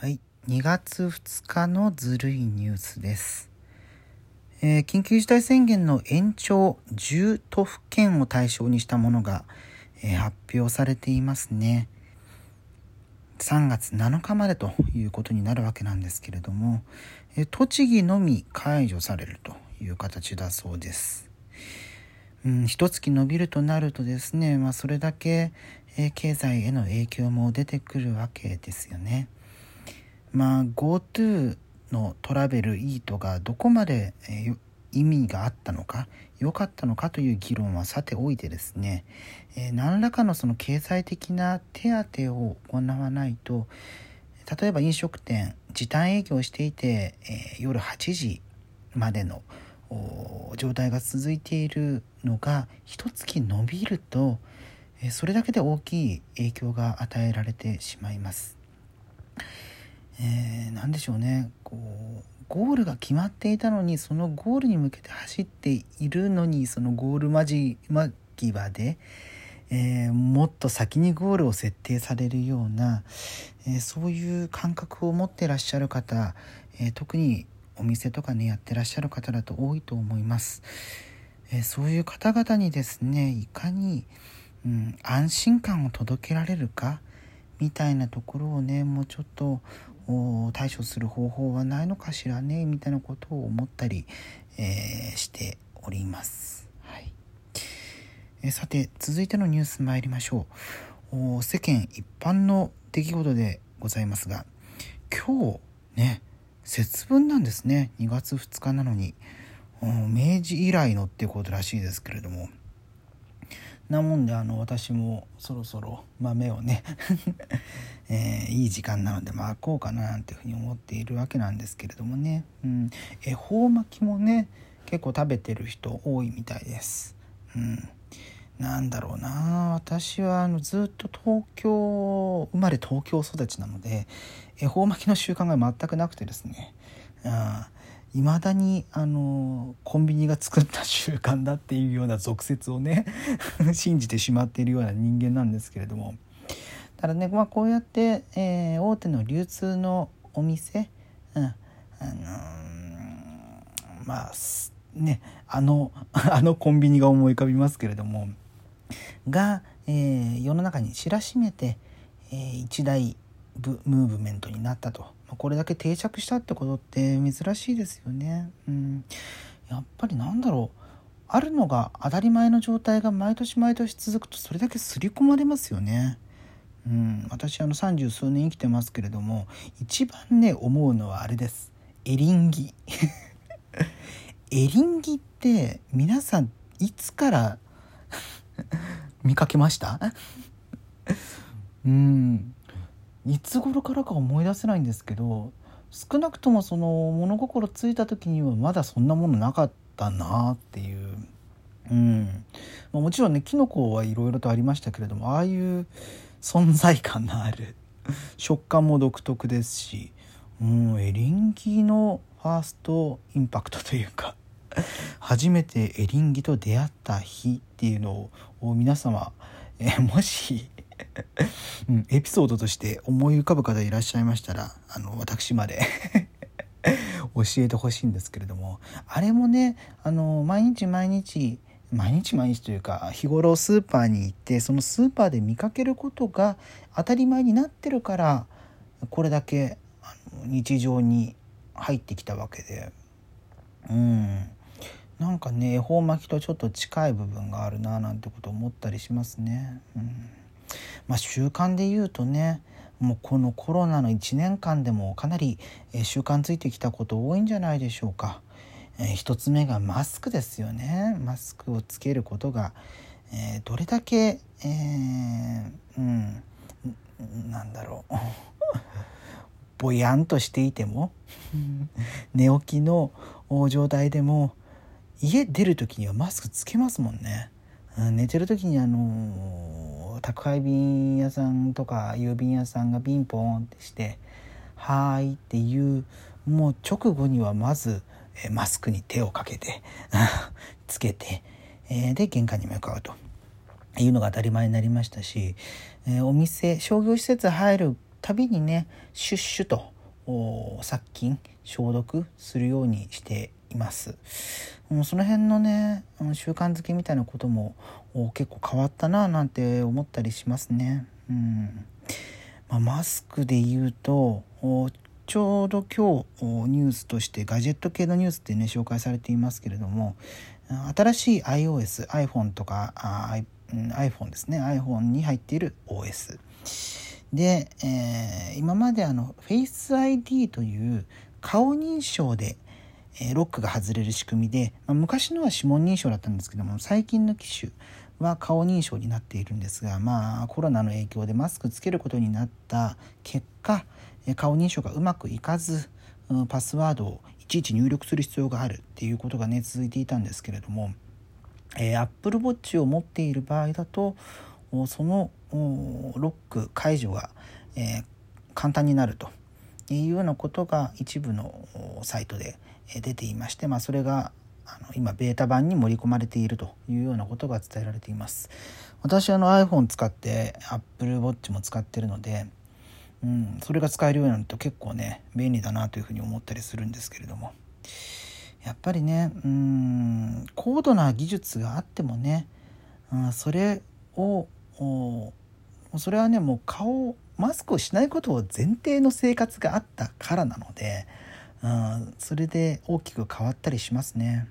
はい、2月2日のずるいニュースです。えー緊急事態宣言の延長10都府県を対象にしたものが、えー発表されていますね。3月7日までということになるわけなんですけれども、えー栃木のみ解除されるという形だそうです。うん、一月伸びるとなるとですね、まあ、それだけ、え経済への影響も出てくるわけですよね。まあ GoTo のトラベルイートがどこまで、えー意味があったのか良かったのかという議論はさておいてですね、えー何らかのその経済的な手当を行わないと例えば飲食店時短営業していて、えー夜8時までの状態が続いているのが一月伸びると、えーそれだけで大きい影響が与えられてしまいます。えー、何でしょうねこうゴールが決まっていたのにそのゴールに向けて走っているのにそのゴール間際で、えーもっと先にゴールを設定されるような、えーそういう感覚を持ってらっしゃる方、え特にお店とかねやってらっしゃる方だと多いと思います。えそういう方々にですねいかに、うん、安心感を届けられるかみたいなところをねもうちょっと対処する方法はないのかしらねみたいなことを思ったり、えーしております。はい。えーさて続いてのニュース参りましょう。お世間一般の出来事でございますが今日ね節分なんですね。2月2日なのに。明治以来のっていうことらしいですけれども。なもんであの私もそろそろ豆をね、えーいい時間なので巻こうかななんていうふうに思っているわけなんですけれどもね、うん、恵方巻きもね結構食べてる人多いみたいです。うん。なんだろうな。私はあのずっと東京生まれ東京育ちなので恵方巻きの習慣が全くなくてですね。いまだにあのコンビニが作った習慣だっていうような俗説をね 信じてしまっているような人間なんですけれども。ただね、まあ、こうやって、えー大手の流通のお店、うんあのーまあすねあの あのコンビニが思い浮かびますけれどもが、えー世の中に知らしめて、えー一大ブムーブメントになったと、まあこれだけ定着したってことって珍しいですよね。うん、やっぱりなんだろう。あるのが当たり前の状態が毎年毎年続くとそれだけ刷り込まれますよね。うん、私あの三十数年生きてますけれども一番ね思うのはあれです。エリンギ。エリンギって皆さんいつから 見かけました？うん。いつ頃からか思い出せないんですけど少なくともその物心ついた時にはまだそんなものなかったなっていう、うん。まあ、もちろんねキノコはいろいろとありましたけれどもああいう存在感のある食感も独特ですし、うん、エリンギのファーストインパクトというか初めてエリンギと出会った日っていうのを皆様、えもし、うん、エピソードとして思い浮かぶ方いらっしゃいましたらあの私まで 教えてほしいんですけれどもあれもねあの毎日毎日毎日毎日というか日頃スーパーに行ってそのスーパーで見かけることが当たり前になってるからこれだけあの日常に入ってきたわけで。うん。なんかね恵方巻きとちょっと近い部分があるななんてこと思ったりしますね。うん。まあ、習慣で言うとねもうこのコロナの1年間でもかなりえー習慣ついてきたこと多いんじゃないでしょうか。えー一つ目がマスクですよね。マスクをつけることが、えーどれだけ、えーうん、んなんだろう ぼやんとしていても寝起きのお状態でも家出る時にはマスクつけますもんね。寝てる時にあの宅配便屋さんとか郵便屋さんがピンポーンってして「はーい」っていうもう直後にはまず、マスクに手をかけて つけて、えーで玄関に向かうと。いうのが当たり前になりましたし、えーお店商業施設入るたびにねシュッシュと殺菌消毒するようにしています。もうその辺のね習慣づけみたいなことも結構変わったななんて思ったりしますね。うんまあ、マスクで言うとちょうど今日ニュースとしてガジェット系のニュースってね紹介されていますけれども新しい iOS、iPhone とかあ iPhone ですね iPhone に入っている OS で、えー、今まであの Face ID という顔認証でロックが外れる仕組みで、まあ、昔のは指紋認証だったんですけども最近の機種は顔認証になっているんですがまあコロナの影響でマスクつけることになった結果顔認証がうまくいかずパスワードをいちいち入力する必要があるっていうことがね続いていたんですけれども、えー、Apple Watch を持っている場合だとそのロック解除が、えー、簡単になると。いうようなことが一部のサイトで出ていまして、まあ、それがあの今ベータ版に盛り込まれていると。いうようなことが伝えられています。私あの iPhone 使って Apple Watch も使ってるので、うん、それが使えるようになると結構ね便利だなというふうに思ったりするんですけれども。やっぱりねうん高度な技術があってもね、うん、それをそれはねもう顔マスクをしないことを前提の生活があったからなので、うん、それで大きく変わったりしますね。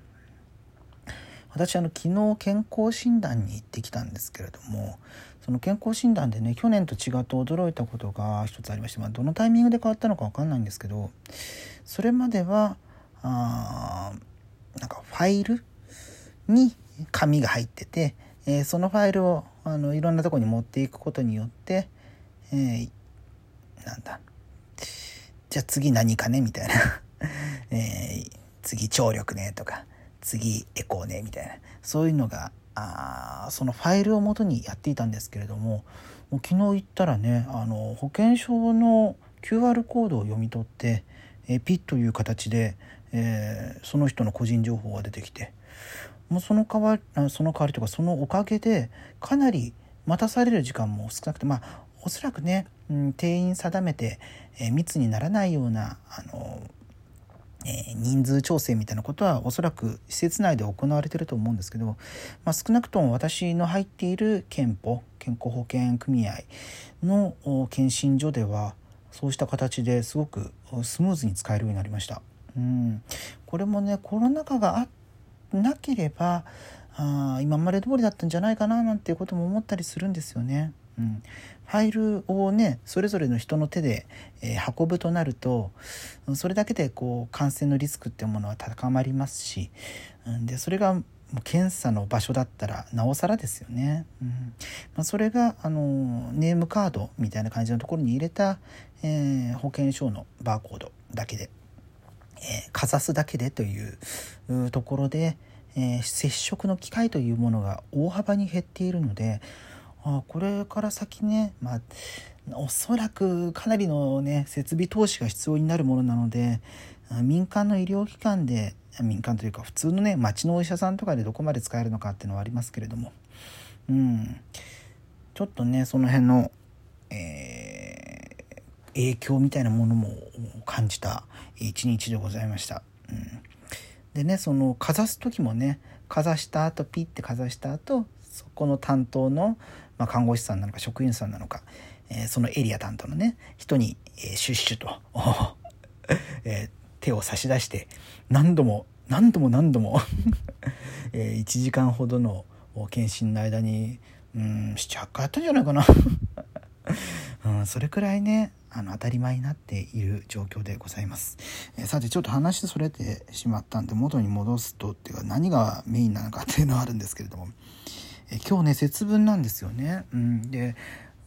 私あの昨日健康診断に行ってきたんですけれどもその健康診断でね去年と違って驚いたことが一つありまして、まあ、どのタイミングで変わったのか分かんないんですけどそれまではあなんかファイルに紙が入ってて、えー、そのファイルをあのいろんなとこに持っていくことによって、えー、なんだ。じゃあ次何かね？みたいな、えー、次聴力ね？とか次エコーね？みたいな。そういうのがあそのファイルをもとにやっていたんですけれどももう昨日行ったらねあの保険証の QR コードを読み取って、えー、ピッという形で、えー、その人の個人情報が出てきてもうその代わりその代わりとかそのおかげでかなり待たされる時間も少なくてまあおそらくね、定員定めて、えー、密にならないようなあの、えー、人数調整みたいなことはおそらく施設内で行われてると思うんですけど、まあ、少なくとも私の入っている憲法健康保険組合の検診所ではそうした形ですごくスムーズに使えるようになりました。うん、これもねコロナ禍があっなければあ今まで通りだったんじゃないかななんていうことも思ったりするんですよね。うん、ファイルをねそれぞれの人の手で、えー、運ぶとなるとそれだけでこう感染のリスクっていうものは高まりますし、うん、でそれが検査の場所だったらなおさらですよね。うんまあ、それがあのネームカードみたいな感じのところに入れた、えー、保険証のバーコードだけでえー、かざすだけでというところで、えー、接触の機会というものが大幅に減っているのであこれから先ね、まあ、おそらくかなりの、ね、設備投資が必要になるものなので民間の医療機関で民間というか普通のね町のお医者さんとかでどこまで使えるのかっていうのはありますけれども、うん、ちょっとねその辺の、えー、影響みたいなものも感じた一日でございました。うん、でねそのかざす時もねかざした後ピッてかざした後そこの担当の、まあ、看護師さんなのか職員さんなのか、えー、そのエリア担当のね人に、えー、シュッシュと えー、手を差し出して何度も何度も何度も えー、1時間ほどの検診の間にうん78回やったんじゃないかな うん、それくらいねあの当たり前になっている状況でございます、えー、さてちょっと話それてしまったんで元に戻すとっていうか何がメインなのかっていうのはあるんですけれども、えー、今日ね節分なんですよね、うん、で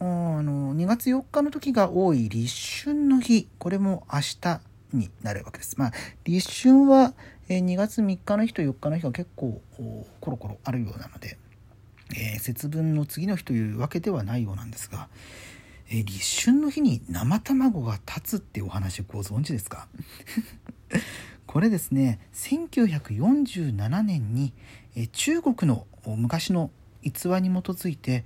あの2月4日の時が多い立春の日。これも明日になるわけです。まあ立春は2月3日の日と4日の日が結構コロコロあるようなので、えー、節分の次の日というわけではないようなんですが、え立春の日に生卵が立つってお話ご存知ですか？これですね1947年にえ中国の昔の逸話に基づいて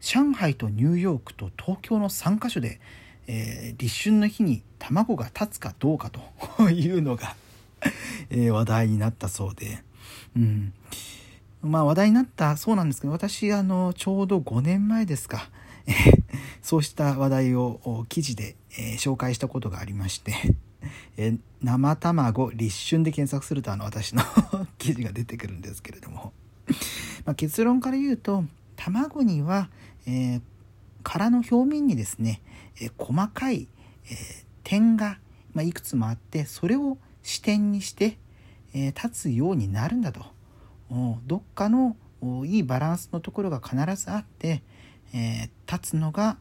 上海とニューヨークと東京の3カ所で、えー、立春の日に卵が立つかどうかというのが え話題になったそうで、うん、まあ話題になったそうなんですけど私あのちょうど5年前ですか。そうした話題を記事で、えー、紹介したことがありまして えー、生卵立春で検索するとあの私の記事が出てくるんですけれども。まあ、結論から言うと卵には、えー、殻の表面にですね、えー、細かい、えー、点が、まあ、いくつもあってそれを視点にして、え立つようになるんだと。どっかのいいバランスのところが必ずあって、え立つのが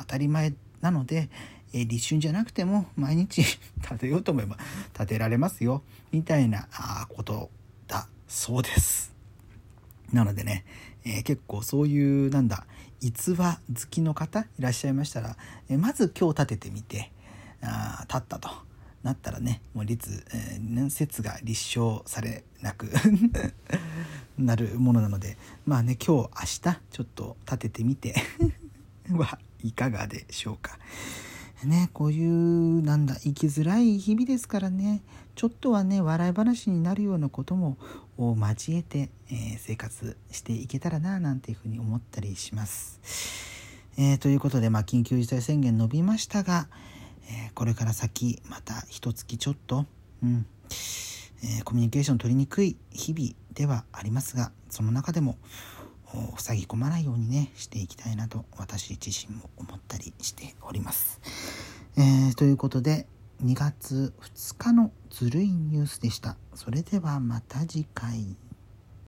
当たり前なので、え立春じゃなくても毎日立てようと思えば立てられますよみたいなことだそうです。なのでね、えー、結構そういうなんだ逸話好きの方いらっしゃいましたら、えー、まず今日立ててみてあ立ったとなったらねもう立、えー、説が立証されなく なるものなのでまあね今日明日ちょっと立ててみては いかがでしょうか。ね、こういうなんだ生きづらい日々ですからねちょっとはね笑い話になるようなことも交えて、えー、生活していけたらななんていうふうに思ったりします。えー、ということで、まあ、緊急事態宣言伸びましたが、えー、これから先また一月ちょっと、うんえ、コミュニケーション取りにくい日々ではありますがその中でも塞ぎ込まないようにねしていきたいなと私自身も思ったりしております。えー、ということで2月2日のずるいニュースでした。それではまた次回。